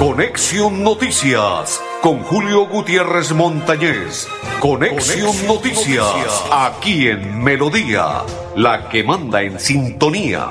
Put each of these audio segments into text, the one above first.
Conexión Noticias con Julio Gutiérrez Montañez. Conexión, Noticias, aquí en Melodía, la que manda en sintonía.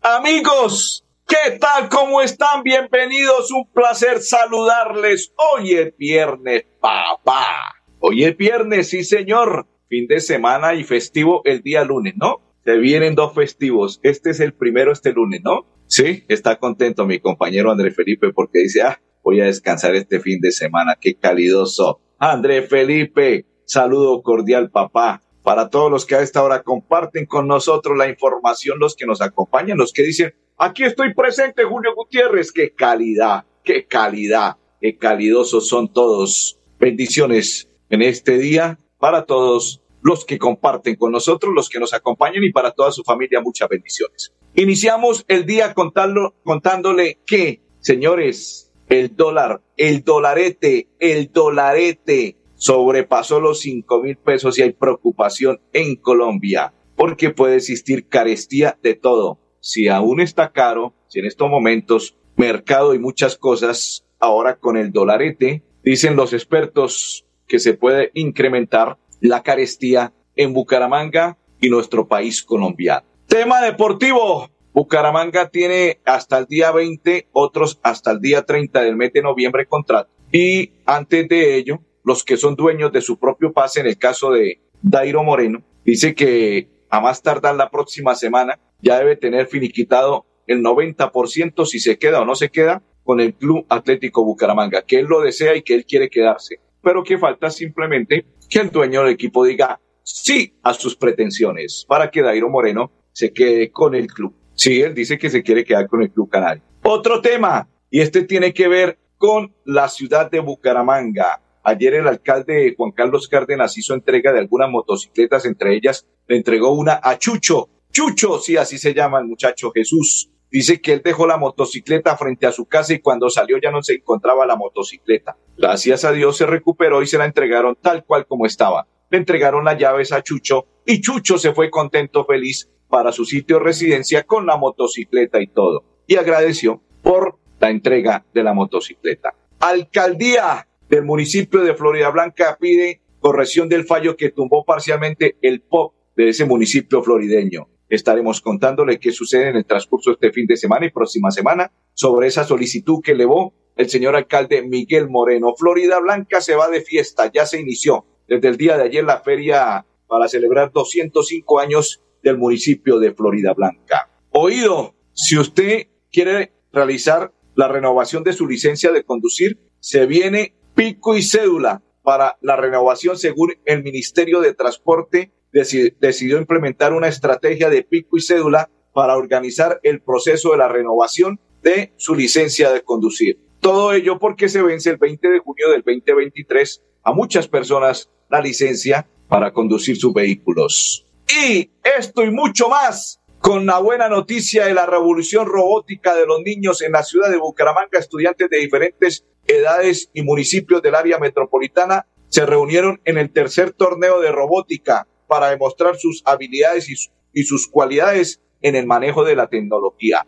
Amigos, ¿qué tal? ¿Cómo están? Bienvenidos. Un placer saludarles. Hoy es viernes, papá. Hoy es viernes, sí, señor. Fin de semana y festivo el día lunes, ¿no? Se vienen dos festivos. Este es el primero este lunes, ¿no? Sí, está contento mi compañero André Felipe porque dice, ah, voy a descansar este fin de semana. Qué calidoso. André Felipe, saludo cordial, papá. Para todos los que a esta hora comparten con nosotros la información, los que nos acompañan, los que dicen, aquí estoy presente, Julio Gutiérrez. Qué calidad, qué calidad, qué calidosos son todos. Bendiciones en este día para todos los que comparten con nosotros, los que nos acompañan y para toda su familia muchas bendiciones. Iniciamos el día contando, contándole que, señores, el dólar, el dolarete, el dolarete sobrepasó los cinco mil pesos y hay preocupación en Colombia porque puede existir carestía de todo. Si aún está caro, si en estos momentos mercado y muchas cosas, ahora con el dolarete, dicen los expertos que se puede incrementar la carestía en Bucaramanga y nuestro país colombiano. Tema deportivo. Bucaramanga tiene hasta el día 20, otros hasta el día 30 del mes de noviembre contrato. Y antes de ello, los que son dueños de su propio pase, en el caso de Dairo Moreno, dice que a más tardar la próxima semana ya debe tener finiquitado el 90% si se queda o no se queda con el Club Atlético Bucaramanga, que él lo desea y que él quiere quedarse, pero que falta simplemente que el dueño del equipo diga sí a sus pretensiones para que Dairo Moreno se quede con el club. Sí, él dice que se quiere quedar con el club canal. Otro tema, y este tiene que ver con la ciudad de Bucaramanga. Ayer el alcalde Juan Carlos Cárdenas hizo entrega de algunas motocicletas, entre ellas le entregó una a Chucho. Chucho, sí, así se llama el muchacho Jesús. Dice que él dejó la motocicleta frente a su casa y cuando salió ya no se encontraba la motocicleta. Gracias a Dios se recuperó y se la entregaron tal cual como estaba. Le entregaron las llaves a Chucho y Chucho se fue contento, feliz para su sitio de residencia con la motocicleta y todo. Y agradeció por la entrega de la motocicleta. Alcaldía del municipio de Florida Blanca pide corrección del fallo que tumbó parcialmente el POP de ese municipio florideño estaremos contándole qué sucede en el transcurso de este fin de semana y próxima semana sobre esa solicitud que elevó el señor alcalde Miguel Moreno. Florida Blanca se va de fiesta, ya se inició desde el día de ayer la feria para celebrar 205 años del municipio de Florida Blanca. Oído, si usted quiere realizar la renovación de su licencia de conducir, se viene pico y cédula para la renovación según el Ministerio de Transporte decidió implementar una estrategia de pico y cédula para organizar el proceso de la renovación de su licencia de conducir. Todo ello porque se vence el 20 de junio del 2023 a muchas personas la licencia para conducir sus vehículos. Y esto y mucho más con la buena noticia de la revolución robótica de los niños en la ciudad de Bucaramanga, estudiantes de diferentes edades y municipios del área metropolitana se reunieron en el tercer torneo de robótica para demostrar sus habilidades y, sus cualidades en el manejo de la tecnología.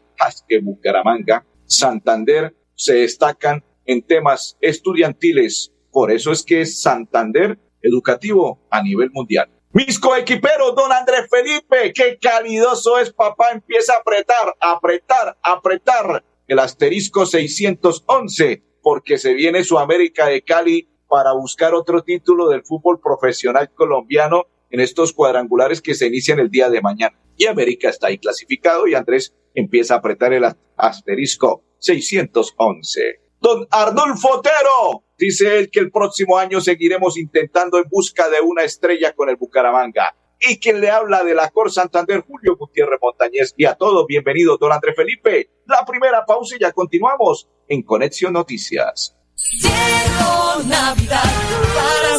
que Bucaramanga, Santander se destacan en temas estudiantiles. Por eso es que es Santander educativo a nivel mundial. Mis coequiperos, don Andrés Felipe, qué calidoso es papá, empieza a apretar, apretar, apretar el asterisco 611, porque se viene su América de Cali para buscar otro título del fútbol profesional colombiano en estos cuadrangulares que se inician el día de mañana. Y América está ahí clasificado y Andrés empieza a apretar el asterisco 611. Don Arnulfo Otero, dice él que el próximo año seguiremos intentando en busca de una estrella con el Bucaramanga. Y quien le habla de la Cor Santander, Julio Gutiérrez Montañez. Y a todos, bienvenido, don Andrés Felipe. La primera pausa y ya continuamos en Conexión Noticias. Navidad para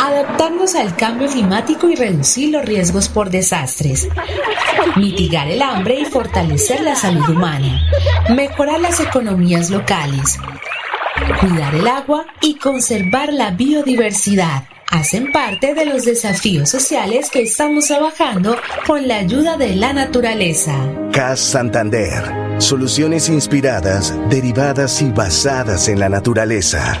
Adaptarnos al cambio climático y reducir los riesgos por desastres. Mitigar el hambre y fortalecer la salud humana. Mejorar las economías locales. Cuidar el agua y conservar la biodiversidad hacen parte de los desafíos sociales que estamos trabajando con la ayuda de la naturaleza. CAS Santander. Soluciones inspiradas, derivadas y basadas en la naturaleza.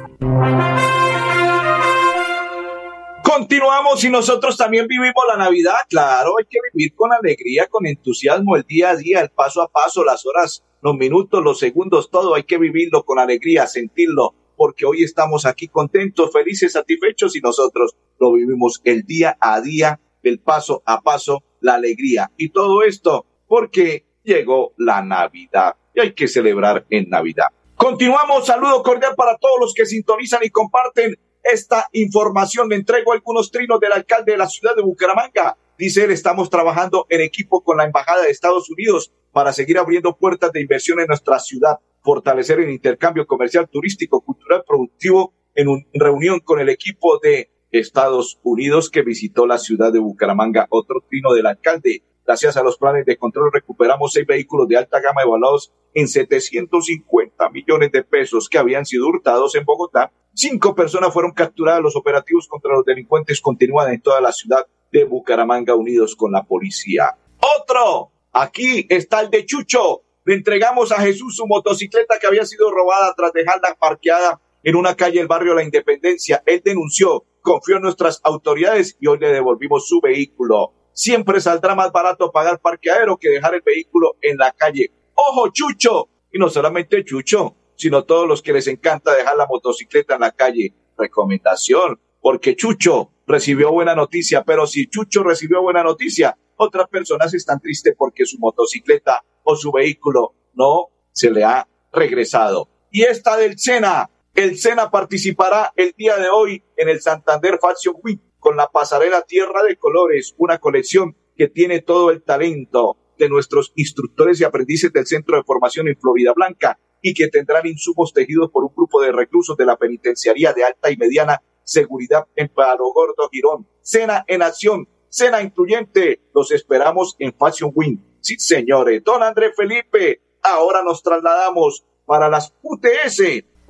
Continuamos y nosotros también vivimos la Navidad. Claro, hay que vivir con alegría, con entusiasmo el día a día, el paso a paso, las horas, los minutos, los segundos, todo hay que vivirlo con alegría, sentirlo, porque hoy estamos aquí contentos, felices, satisfechos y nosotros lo vivimos el día a día, el paso a paso, la alegría. Y todo esto porque llegó la Navidad y hay que celebrar en Navidad. Continuamos, saludo cordial para todos los que sintonizan y comparten esta información. Le entrego algunos trinos del alcalde de la ciudad de Bucaramanga. Dice él, estamos trabajando en equipo con la Embajada de Estados Unidos para seguir abriendo puertas de inversión en nuestra ciudad, fortalecer el intercambio comercial, turístico, cultural, productivo, en una reunión con el equipo de Estados Unidos que visitó la ciudad de Bucaramanga. Otro trino del alcalde. Gracias a los planes de control recuperamos seis vehículos de alta gama evaluados en 750 millones de pesos que habían sido hurtados en Bogotá. Cinco personas fueron capturadas. Los operativos contra los delincuentes continúan en toda la ciudad de Bucaramanga unidos con la policía. Otro. Aquí está el de Chucho. Le entregamos a Jesús su motocicleta que había sido robada tras dejarla parqueada en una calle del barrio La Independencia. Él denunció, confió en nuestras autoridades y hoy le devolvimos su vehículo. Siempre saldrá más barato pagar parqueadero que dejar el vehículo en la calle. ¡Ojo, Chucho! Y no solamente Chucho, sino todos los que les encanta dejar la motocicleta en la calle. Recomendación, porque Chucho recibió buena noticia, pero si Chucho recibió buena noticia, otras personas están tristes porque su motocicleta o su vehículo no se le ha regresado. Y esta del Sena, el Sena participará el día de hoy en el Santander Fashion Week con la pasarela Tierra de Colores, una colección que tiene todo el talento de nuestros instructores y aprendices del Centro de Formación en Florida Blanca y que tendrán insumos tejidos por un grupo de reclusos de la penitenciaría de alta y mediana seguridad en Palo Gordo, Girón. Cena en acción, cena incluyente. Los esperamos en Fashion Week. Sí, señores. Don André Felipe, ahora nos trasladamos para las UTS,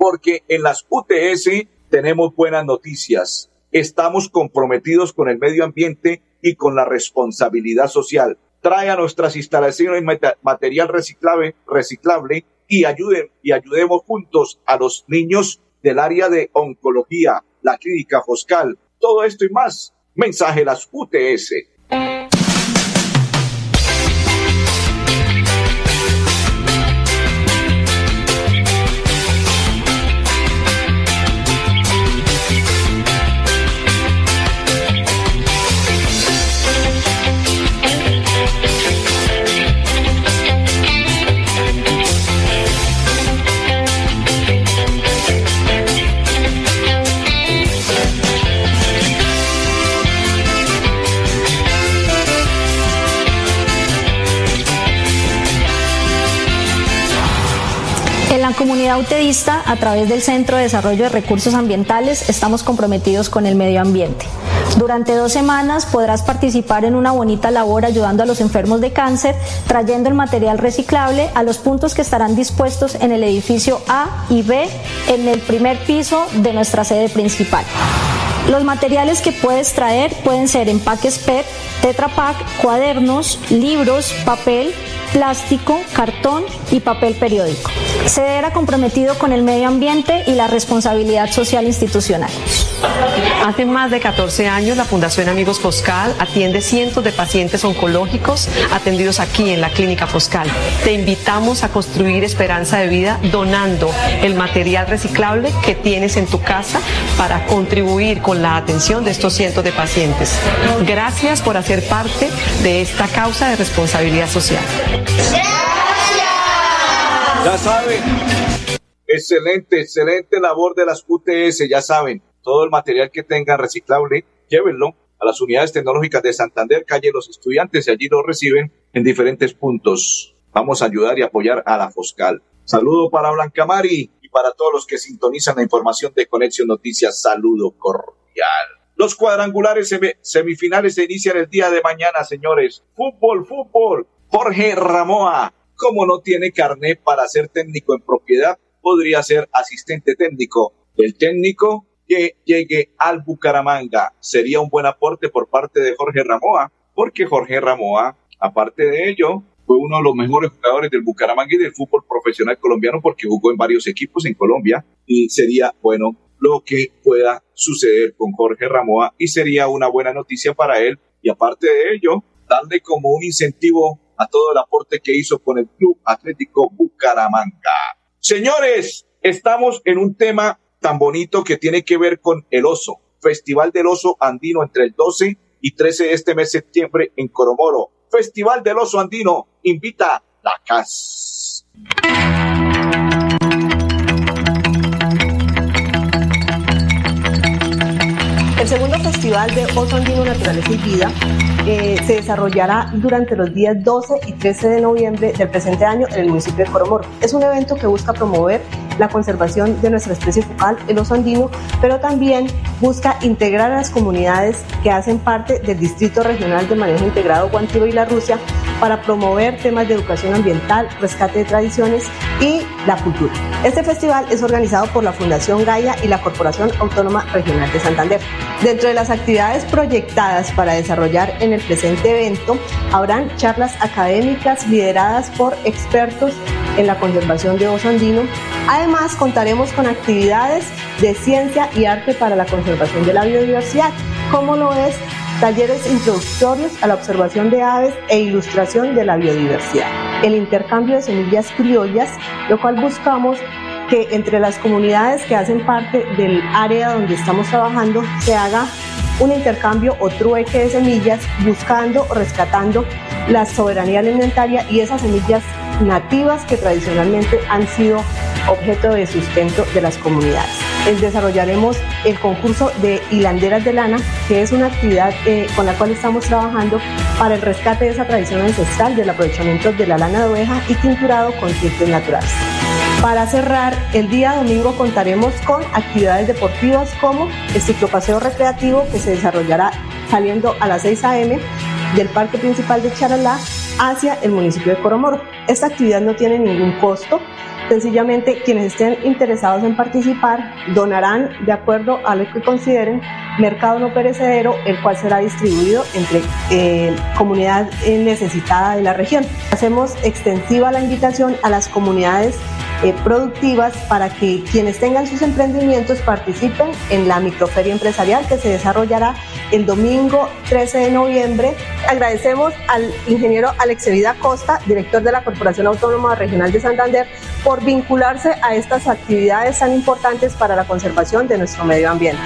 porque en las UTS tenemos buenas noticias. Estamos comprometidos con el medio ambiente y con la responsabilidad social. Trae a nuestras instalaciones material reciclable, y ayuden y ayudemos juntos a los niños del área de oncología, la clínica Foscal, todo esto y más. Mensaje las UTS. En la comunidad utedista, a través del Centro de Desarrollo de Recursos Ambientales, estamos comprometidos con el medio ambiente. Durante dos semanas podrás participar en una bonita labor ayudando a los enfermos de cáncer, trayendo el material reciclable a los puntos que estarán dispuestos en el edificio A y B en el primer piso de nuestra sede principal. Los materiales que puedes traer pueden ser empaques PET, Tetra Pak, cuadernos, libros, papel, plástico, cartón y papel periódico. era comprometido con el medio ambiente y la responsabilidad social institucional. Hace más de 14 años la Fundación Amigos Foscal atiende cientos de pacientes oncológicos atendidos aquí en la Clínica Foscal. Te invitamos a construir esperanza de vida donando el material reciclable que tienes en tu casa para contribuir con la atención de estos cientos de pacientes. Gracias por hacer parte de esta causa de responsabilidad social. Ya saben, excelente, excelente labor de las UTS, ya saben, todo el material que tengan reciclable, llévenlo a las unidades tecnológicas de Santander, calle Los Estudiantes, y allí lo reciben en diferentes puntos. Vamos a ayudar y apoyar a la Foscal. Saludo para Blanca Mari y para todos los que sintonizan la información de Conexión Noticias. Saludo cordial. Los cuadrangulares semifinales se inician el día de mañana, señores. Fútbol, fútbol. Jorge Ramoa, como no tiene carnet para ser técnico en propiedad, podría ser asistente técnico. El técnico que llegue al Bucaramanga sería un buen aporte por parte de Jorge Ramoa, porque Jorge Ramoa, aparte de ello, fue uno de los mejores jugadores del Bucaramanga y del fútbol profesional colombiano porque jugó en varios equipos en Colombia y sería bueno lo que pueda suceder con Jorge Ramoa y sería una buena noticia para él y aparte de ello, darle como un incentivo a todo el aporte que hizo con el Club Atlético Bucaramanga. Señores, estamos en un tema tan bonito que tiene que ver con el oso. Festival del Oso Andino entre el 12 y 13 de este mes de septiembre en Coromoro. Festival del Oso Andino invita la CAS. El segundo festival de Oso Andino Naturaleza y Vida eh, se desarrollará durante los días 12 y 13 de noviembre del presente año en el municipio de Coromoro. Es un evento que busca promover la conservación de nuestra especie focal, el oso andino, pero también busca integrar a las comunidades que hacen parte del Distrito Regional de Manejo Integrado Guantiro y la Rusia para promover temas de educación ambiental, rescate de tradiciones y la cultura. Este festival es organizado por la Fundación Gaia y la Corporación Autónoma Regional de Santander. Dentro de las actividades proyectadas para desarrollar en el presente evento, habrán charlas académicas lideradas por expertos en la conservación de oso andino. Además, contaremos con actividades de ciencia y arte para la conservación de la biodiversidad, como lo es talleres introductorios a la observación de aves e ilustración de la biodiversidad. El intercambio de semillas criollas, lo cual buscamos que entre las comunidades que hacen parte del área donde estamos trabajando se haga un intercambio o trueque de semillas buscando o rescatando la soberanía alimentaria y esas semillas nativas que tradicionalmente han sido objeto de sustento de las comunidades. Desarrollaremos el concurso de hilanderas de lana, que es una actividad eh, con la cual estamos trabajando para el rescate de esa tradición ancestral del aprovechamiento de la lana de oveja y tinturado con tintes naturales. Para cerrar, el día domingo contaremos con actividades deportivas como el ciclopaseo recreativo que se desarrollará saliendo a las 6 a.m. del Parque Principal de Charalá hacia el municipio de Coromoro. Esta actividad no tiene ningún costo, Sencillamente, quienes estén interesados en participar donarán de acuerdo a lo que consideren mercado no perecedero, el cual será distribuido entre eh, comunidad necesitada de la región. Hacemos extensiva la invitación a las comunidades eh, productivas para que quienes tengan sus emprendimientos participen en la microferia empresarial que se desarrollará el domingo 13 de noviembre. Agradecemos al ingeniero Vida Costa, director de la Corporación Autónoma Regional de Santander, por vincularse a estas actividades tan importantes para la conservación de nuestro medio ambiente.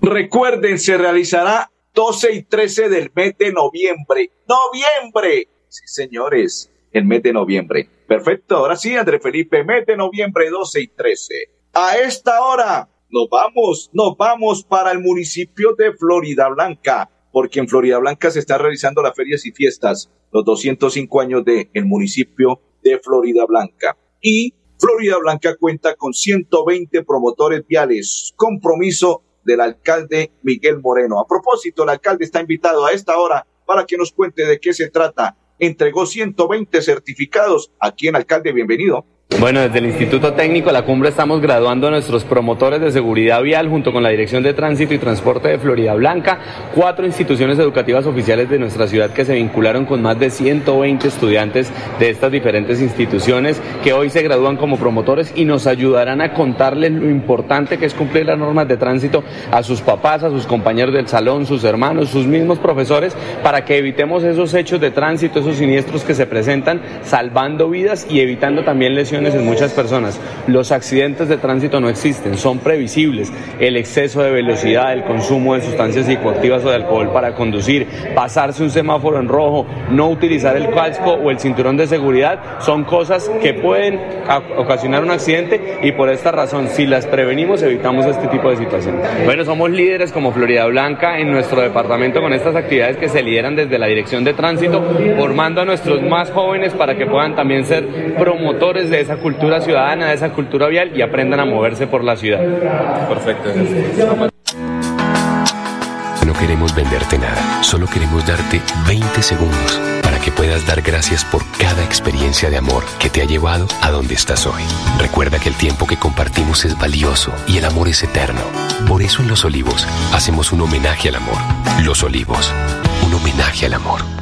Recuerden, se realizará 12 y 13 del mes de noviembre. ¡Noviembre! Sí, señores, el mes de noviembre. Perfecto, ahora sí, André Felipe, mes de noviembre 12 y 13. A esta hora nos vamos, nos vamos para el municipio de Florida Blanca, porque en Florida Blanca se están realizando las ferias y fiestas, los 205 años del el municipio de Florida Blanca. Y Florida Blanca cuenta con 120 promotores viales, compromiso del alcalde Miguel Moreno. A propósito, el alcalde está invitado a esta hora para que nos cuente de qué se trata. Entregó 120 certificados. Aquí en alcalde, bienvenido. Bueno, desde el Instituto Técnico La Cumbre estamos graduando a nuestros promotores de seguridad vial junto con la Dirección de Tránsito y Transporte de Florida Blanca, cuatro instituciones educativas oficiales de nuestra ciudad que se vincularon con más de 120 estudiantes de estas diferentes instituciones que hoy se gradúan como promotores y nos ayudarán a contarles lo importante que es cumplir las normas de tránsito a sus papás, a sus compañeros del salón, sus hermanos, sus mismos profesores, para que evitemos esos hechos de tránsito, esos siniestros que se presentan, salvando vidas y evitando también lesiones en muchas personas. Los accidentes de tránsito no existen, son previsibles. El exceso de velocidad, el consumo de sustancias psicoactivas o de alcohol para conducir, pasarse un semáforo en rojo, no utilizar el casco o el cinturón de seguridad, son cosas que pueden ocasionar un accidente y por esta razón, si las prevenimos, evitamos este tipo de situaciones. Bueno, somos líderes como Florida Blanca en nuestro departamento con estas actividades que se lideran desde la Dirección de Tránsito, formando a nuestros más jóvenes para que puedan también ser promotores de esa cultura ciudadana, de esa cultura vial y aprendan a moverse por la ciudad. Perfecto. No queremos venderte nada, solo queremos darte 20 segundos para que puedas dar gracias por cada experiencia de amor que te ha llevado a donde estás hoy. Recuerda que el tiempo que compartimos es valioso y el amor es eterno. Por eso en Los Olivos hacemos un homenaje al amor. Los Olivos, un homenaje al amor.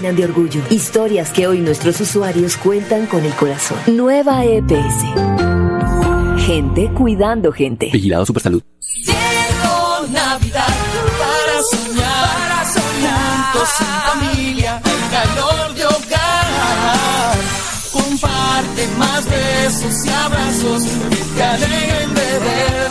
de orgullo. Historias que hoy nuestros usuarios cuentan con el corazón. Nueva EPS. Gente cuidando gente. Vigilado Supersalud. Llegó Navidad para soñar, para soñar. Juntos en familia, el calor de hogar. Comparte más besos y abrazos que te alegren de.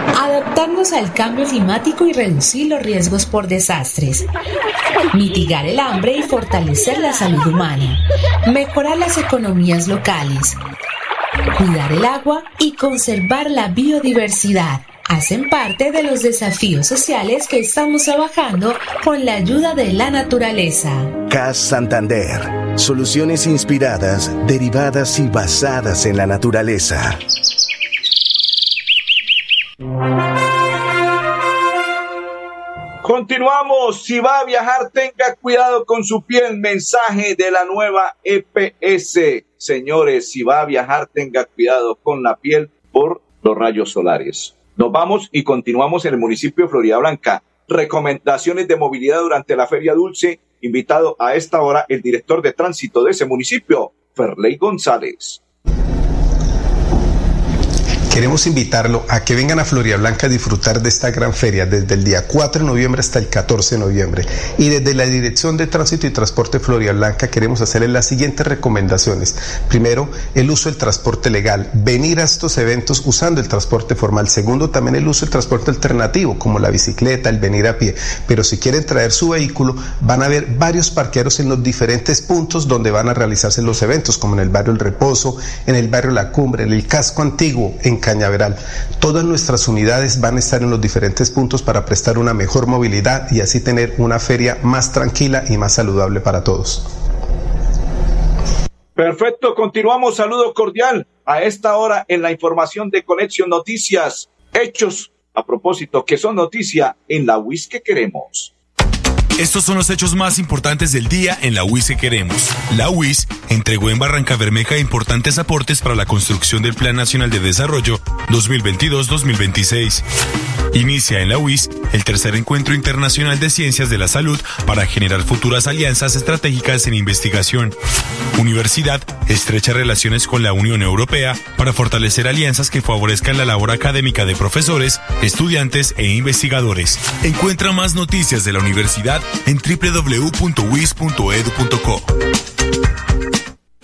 Adaptarnos al cambio climático y reducir los riesgos por desastres. Mitigar el hambre y fortalecer la salud humana. Mejorar las economías locales. Cuidar el agua y conservar la biodiversidad. Hacen parte de los desafíos sociales que estamos trabajando con la ayuda de la naturaleza. CAS Santander. Soluciones inspiradas, derivadas y basadas en la naturaleza. Continuamos. Si va a viajar, tenga cuidado con su piel. Mensaje de la nueva EPS. Señores, si va a viajar, tenga cuidado con la piel por los rayos solares. Nos vamos y continuamos en el municipio de Florida Blanca. Recomendaciones de movilidad durante la Feria Dulce. Invitado a esta hora el director de tránsito de ese municipio, Ferley González. Queremos invitarlo a que vengan a Florida Blanca a disfrutar de esta gran feria desde el día 4 de noviembre hasta el 14 de noviembre. Y desde la Dirección de Tránsito y Transporte Florida Blanca queremos hacerles las siguientes recomendaciones. Primero, el uso del transporte legal. Venir a estos eventos usando el transporte formal. Segundo, también el uso del transporte alternativo, como la bicicleta, el venir a pie. Pero si quieren traer su vehículo, van a ver varios parqueros en los diferentes puntos donde van a realizarse los eventos, como en el barrio El Reposo, en el barrio La Cumbre, en el casco antiguo, en Cañaveral. Todas nuestras unidades van a estar en los diferentes puntos para prestar una mejor movilidad y así tener una feria más tranquila y más saludable para todos. Perfecto, continuamos. Saludo cordial a esta hora en la información de Conexión Noticias. Hechos a propósito que son noticia en la WIS que queremos. Estos son los hechos más importantes del día en la UIS que queremos. La UIS entregó en Barranca Bermeja importantes aportes para la construcción del Plan Nacional de Desarrollo 2022-2026. Inicia en la UIS el tercer encuentro internacional de ciencias de la salud para generar futuras alianzas estratégicas en investigación. Universidad estrecha relaciones con la Unión Europea para fortalecer alianzas que favorezcan la labor académica de profesores, estudiantes e investigadores. Encuentra más noticias de la universidad en www.wis.edu.co.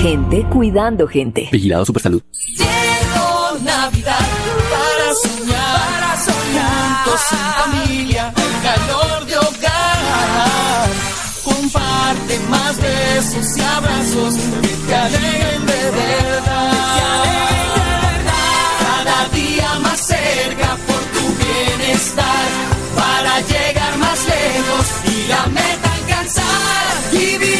gente cuidando gente. Vigilado Supersalud. Llegó Navidad para soñar, para soñar. Juntos en familia, el calor de hogar. Comparte más besos y abrazos que te alegren de verdad. Cada día más cerca por tu bienestar. Para llegar más lejos y la meta alcanzar. Y vive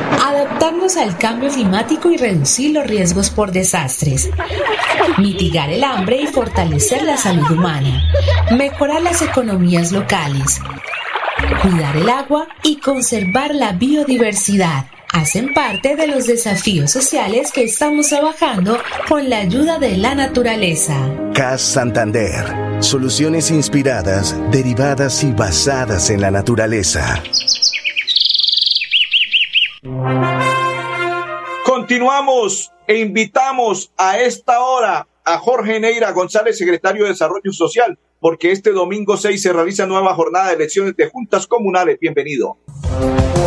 Adaptarnos al cambio climático y reducir los riesgos por desastres. Mitigar el hambre y fortalecer la salud humana. Mejorar las economías locales. Cuidar el agua y conservar la biodiversidad. Hacen parte de los desafíos sociales que estamos trabajando con la ayuda de la naturaleza. CAS Santander. Soluciones inspiradas, derivadas y basadas en la naturaleza. Continuamos e invitamos a esta hora a Jorge Neira González, secretario de Desarrollo Social, porque este domingo 6 se realiza nueva jornada de elecciones de juntas comunales. Bienvenido.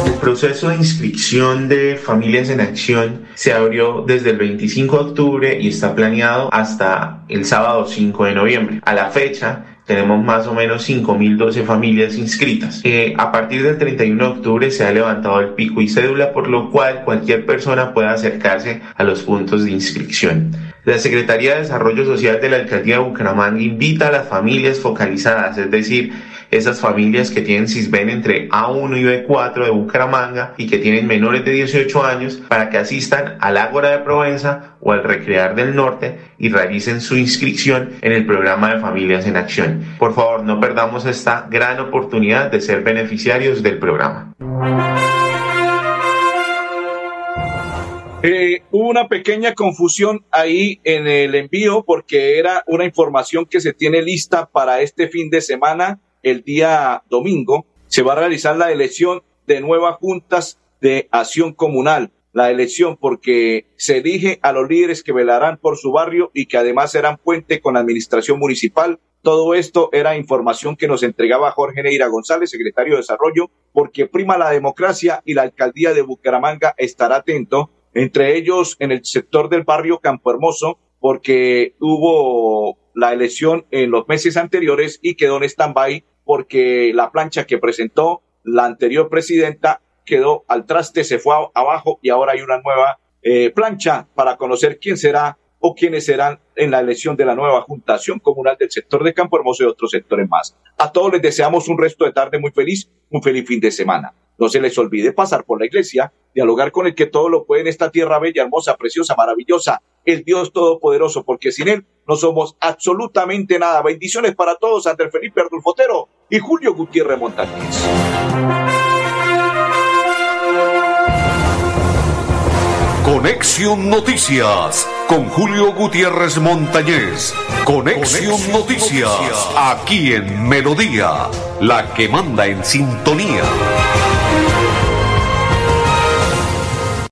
El proceso de inscripción de Familias en Acción se abrió desde el 25 de octubre y está planeado hasta el sábado 5 de noviembre. A la fecha, tenemos más o menos 5.012 familias inscritas. A partir del 31 de octubre se ha levantado el pico y cédula, por lo cual cualquier persona puede acercarse a los puntos de inscripción. La Secretaría de Desarrollo Social de la Alcaldía de Bucaramanga invita a las familias focalizadas, es decir, esas familias que tienen CISBEN entre A1 y B4 de Bucaramanga y que tienen menores de 18 años para que asistan al Ágora de Provenza o al Recrear del Norte y realicen su inscripción en el programa de Familias en Acción. Por favor, no perdamos esta gran oportunidad de ser beneficiarios del programa. Eh, hubo una pequeña confusión ahí en el envío porque era una información que se tiene lista para este fin de semana, el día domingo. Se va a realizar la elección de nuevas juntas de acción comunal. La elección porque se elige a los líderes que velarán por su barrio y que además serán puente con la administración municipal. Todo esto era información que nos entregaba Jorge Neira González, secretario de Desarrollo, porque prima la democracia y la alcaldía de Bucaramanga estará atento entre ellos en el sector del barrio Campo Hermoso, porque hubo la elección en los meses anteriores y quedó en stand-by porque la plancha que presentó la anterior presidenta quedó al traste, se fue abajo y ahora hay una nueva eh, plancha para conocer quién será o quiénes serán en la elección de la nueva Juntación Comunal del sector de Campo Hermoso y otros sectores más. A todos les deseamos un resto de tarde muy feliz, un feliz fin de semana. No se les olvide pasar por la iglesia, dialogar con el que todo lo puede en esta tierra bella, hermosa, preciosa, maravillosa, el Dios Todopoderoso, porque sin Él no somos absolutamente nada. Bendiciones para todos, Andrés Felipe Ardulfotero y Julio Gutiérrez Montañez. Conexión Noticias con Julio Gutiérrez Montañez. Conexión, Noticias, aquí en Melodía, la que manda en sintonía.